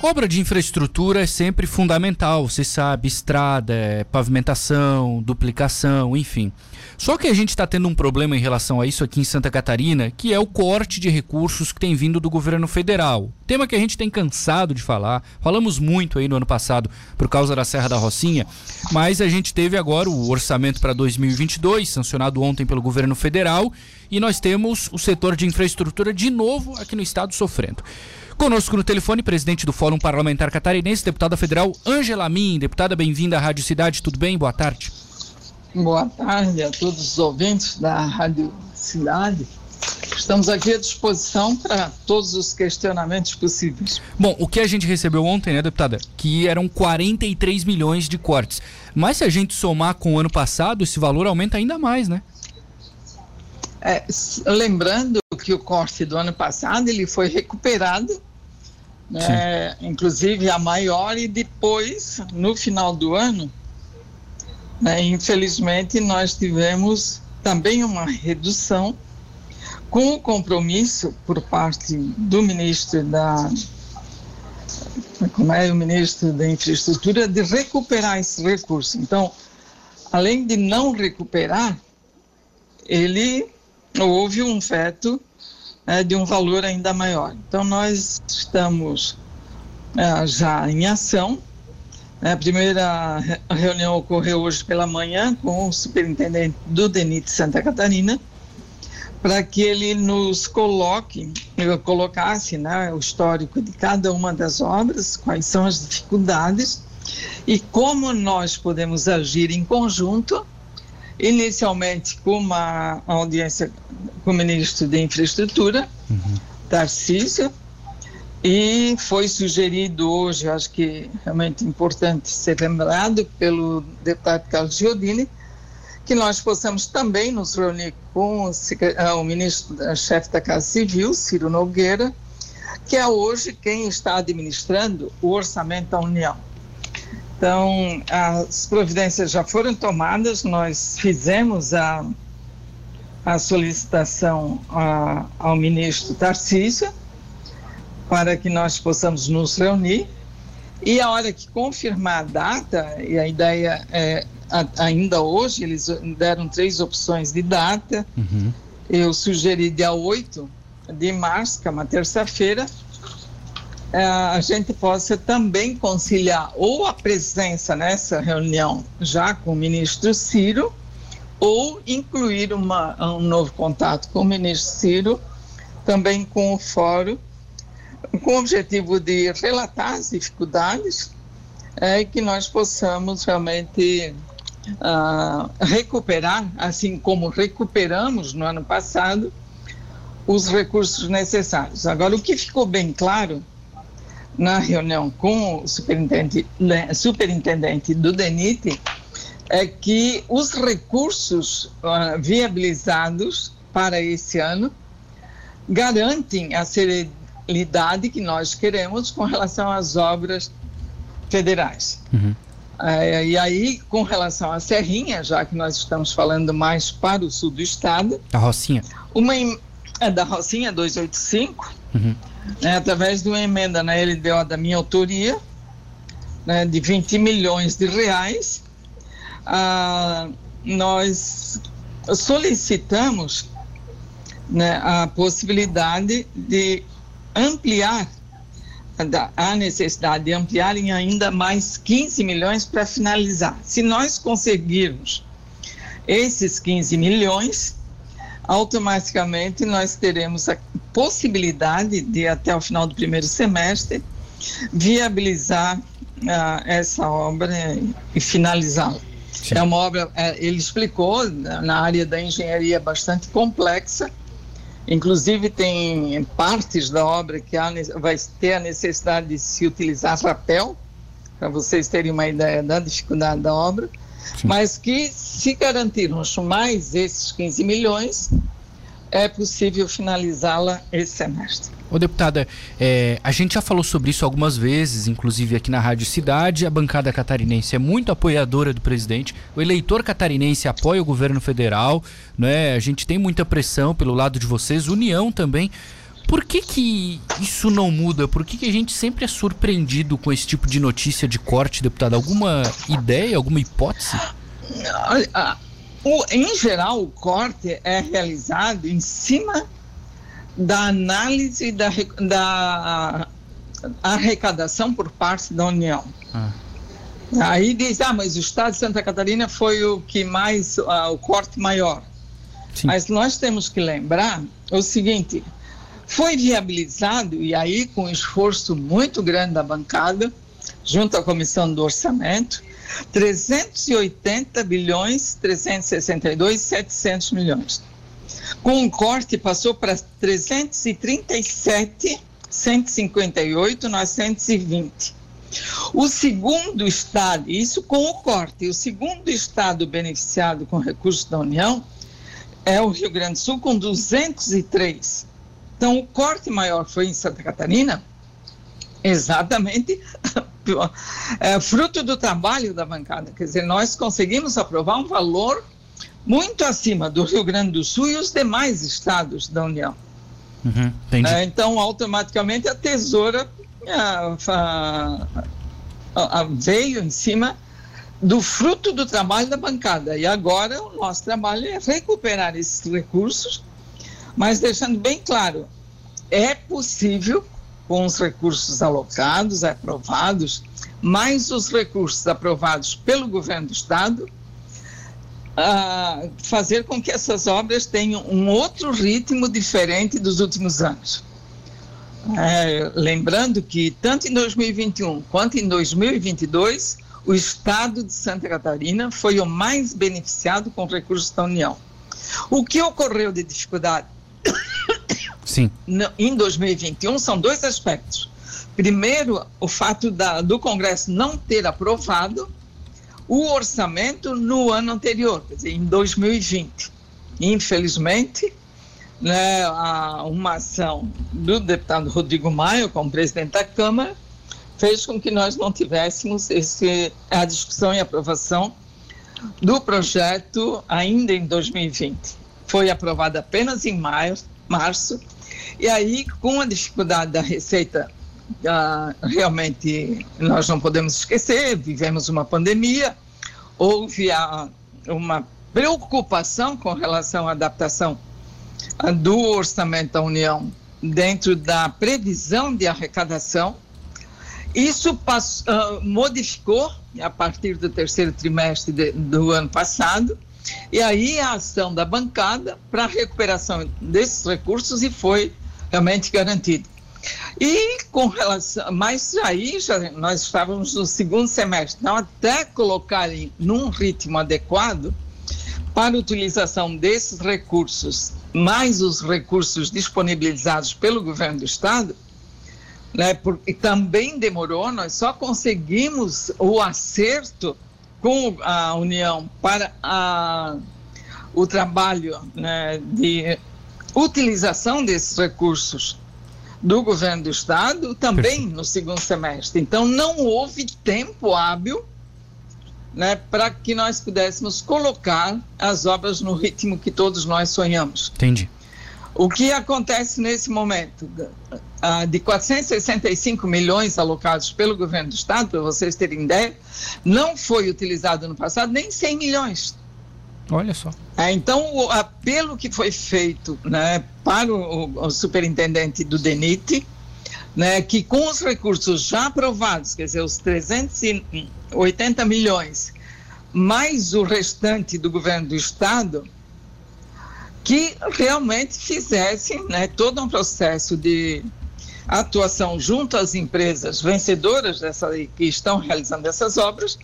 Obra de infraestrutura é sempre fundamental, você sabe, estrada, é pavimentação, duplicação, enfim. Só que a gente está tendo um problema em relação a isso aqui em Santa Catarina, que é o corte de recursos que tem vindo do governo federal. Tema que a gente tem cansado de falar, falamos muito aí no ano passado por causa da Serra da Rocinha, mas a gente teve agora o orçamento para 2022, sancionado ontem pelo governo federal, e nós temos o setor de infraestrutura de novo aqui no estado sofrendo. Conosco no telefone, presidente do Fórum Parlamentar Catarinense, deputada federal Ângela Min. Deputada, bem-vinda à Rádio Cidade, tudo bem? Boa tarde. Boa tarde a todos os ouvintes da Rádio Cidade. Estamos aqui à disposição para todos os questionamentos possíveis. Bom, o que a gente recebeu ontem, né, deputada? Que eram 43 milhões de cortes. Mas se a gente somar com o ano passado, esse valor aumenta ainda mais, né? É, lembrando que o corte do ano passado ele foi recuperado né? inclusive a maior, e depois, no final do ano, né, infelizmente, nós tivemos também uma redução com o compromisso por parte do ministro da como é o ministro da infraestrutura de recuperar esse recurso. Então, além de não recuperar, ele houve um veto é, de um valor ainda maior. Então, nós estamos é, já em ação. A primeira reunião ocorreu hoje pela manhã com o superintendente do DENIT Santa Catarina, para que ele nos coloque, colocasse né, o histórico de cada uma das obras, quais são as dificuldades e como nós podemos agir em conjunto inicialmente com uma audiência com o ministro de Infraestrutura, uhum. Tarcísio, e foi sugerido hoje, acho que realmente importante ser lembrado pelo deputado Carlos Giordini, que nós possamos também nos reunir com o, ah, o ministro-chefe da Casa Civil, Ciro Nogueira, que é hoje quem está administrando o orçamento da União. Então, as providências já foram tomadas, nós fizemos a, a solicitação a, ao ministro Tarcísio para que nós possamos nos reunir e a hora que confirmar a data, e a ideia é ainda hoje, eles deram três opções de data, uhum. eu sugeri dia 8 de março, que é uma terça-feira, a gente possa também conciliar ou a presença nessa reunião já com o ministro Ciro, ou incluir uma, um novo contato com o ministro Ciro, também com o fórum, com o objetivo de relatar as dificuldades é, que nós possamos realmente uh, recuperar, assim como recuperamos no ano passado, os recursos necessários. Agora, o que ficou bem claro na reunião com o superintendente, né, superintendente do DENIT é que os recursos uh, viabilizados para esse ano garantem a celeridade que nós queremos com relação às obras federais. Uhum. Uh, e aí, com relação à Serrinha, já que nós estamos falando mais para o sul do estado. A Rocinha. Uma é da Rocinha 285. Uhum né, através de uma emenda na LDO da minha autoria, né, de 20 milhões de reais, ah, nós solicitamos né, a possibilidade de ampliar, a necessidade de ampliar em ainda mais 15 milhões para finalizar. Se nós conseguirmos esses 15 milhões, automaticamente nós teremos a possibilidade de, até o final do primeiro semestre, viabilizar uh, essa obra e finalizá-la. É uma obra, é, ele explicou, na área da engenharia bastante complexa, inclusive tem partes da obra que há, vai ter a necessidade de se utilizar rapel, para vocês terem uma ideia da dificuldade da obra, Sim. mas que se garantirmos mais esses 15 milhões, é possível finalizá-la esse semestre. Ô deputada, é, a gente já falou sobre isso algumas vezes, inclusive aqui na Rádio Cidade. A bancada catarinense é muito apoiadora do presidente. O eleitor catarinense apoia o governo federal, né? A gente tem muita pressão pelo lado de vocês, União também. Por que, que isso não muda? Por que, que a gente sempre é surpreendido com esse tipo de notícia de corte, deputado? Alguma ideia, alguma hipótese? O, em geral, o corte é realizado em cima da análise da, da arrecadação por parte da União. Ah. Aí diz, ah, mas o estado de Santa Catarina foi o que mais, uh, o corte maior. Sim. Mas nós temos que lembrar o seguinte, foi viabilizado, e aí com um esforço muito grande da bancada, junto à comissão do orçamento, 380 bilhões, 362, 700 milhões. Com um corte passou para 337, 158, 920. O segundo estado, isso com o corte, o segundo estado beneficiado com recursos da União é o Rio Grande do Sul, com 203. Então, o corte maior foi em Santa Catarina, exatamente é, fruto do trabalho da bancada. Quer dizer, nós conseguimos aprovar um valor muito acima do Rio Grande do Sul e os demais estados da União. Uhum, é, então, automaticamente, a tesoura a, a, a, veio em cima do fruto do trabalho da bancada. E agora o nosso trabalho é recuperar esses recursos, mas deixando bem claro, é possível, com os recursos alocados, aprovados, mais os recursos aprovados pelo governo do Estado, uh, fazer com que essas obras tenham um outro ritmo diferente dos últimos anos. É, lembrando que tanto em 2021 quanto em 2022, o estado de Santa Catarina foi o mais beneficiado com recursos da União. O que ocorreu de dificuldade Sim. em 2021 são dois aspectos. Primeiro, o fato da, do Congresso não ter aprovado o orçamento no ano anterior, quer dizer, em 2020. Infelizmente, né, uma ação do deputado Rodrigo Maia, como presidente da Câmara, fez com que nós não tivéssemos esse, a discussão e aprovação do projeto ainda em 2020. Foi aprovado apenas em maio, março, e aí, com a dificuldade da Receita, uh, realmente nós não podemos esquecer, vivemos uma pandemia, houve a, uma preocupação com relação à adaptação do orçamento da União dentro da previsão de arrecadação. Isso passou, uh, modificou a partir do terceiro trimestre de, do ano passado, e aí a ação da bancada para a recuperação desses recursos e foi realmente garantido. E com relação, mas aí já nós estávamos no segundo semestre, então até colocarem num ritmo adequado para a utilização desses recursos mais os recursos disponibilizados pelo governo do estado, né, porque também demorou, nós só conseguimos o acerto com a União para a, o trabalho né, de utilização desses recursos do governo do estado também no segundo semestre. Então não houve tempo hábil né, para que nós pudéssemos colocar as obras no ritmo que todos nós sonhamos. Entendi. O que acontece nesse momento? Ah, de 465 milhões alocados pelo governo do Estado, para vocês terem ideia, não foi utilizado no passado nem 100 milhões. Olha só. É, então, o apelo que foi feito né, para o, o superintendente do DENIT, né, que com os recursos já aprovados, quer dizer, os 380 milhões, mais o restante do governo do estado, que realmente fizessem né, todo um processo de atuação junto às empresas vencedoras dessa, que estão realizando essas obras,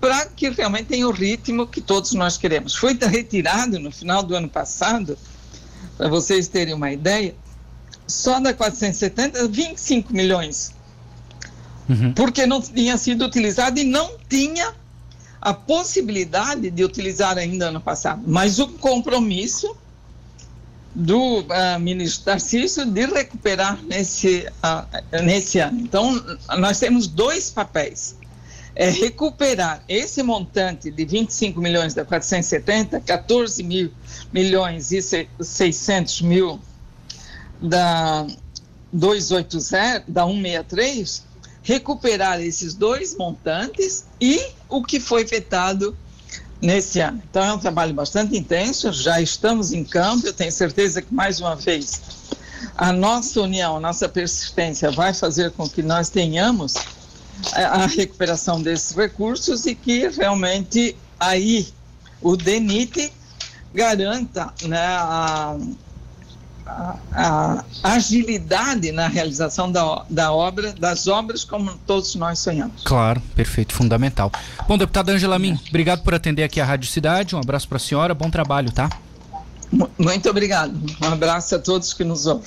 para que realmente tenha o ritmo que todos nós queremos. Foi retirado no final do ano passado, para vocês terem uma ideia, só da 470, 25 milhões. Uhum. Porque não tinha sido utilizado e não tinha a possibilidade de utilizar ainda ano passado. Mas o compromisso do uh, ministro Tarcísio de recuperar nesse, uh, nesse ano. Então, nós temos dois papéis. É recuperar esse montante de 25 milhões da 470, 14 mil milhões e 600 mil da 280, da 163, recuperar esses dois montantes e o que foi vetado nesse ano. Então é um trabalho bastante intenso, já estamos em campo, eu tenho certeza que mais uma vez a nossa união, a nossa persistência vai fazer com que nós tenhamos a recuperação desses recursos e que realmente aí o DENIT garanta né, a, a, a, agilidade na realização da, da obra, das obras como todos nós sonhamos. Claro, perfeito, fundamental. Bom, deputada Angela Min, obrigado por atender aqui a Rádio Cidade, um abraço para a senhora, bom trabalho, tá? Muito obrigado, um abraço a todos que nos ouvem.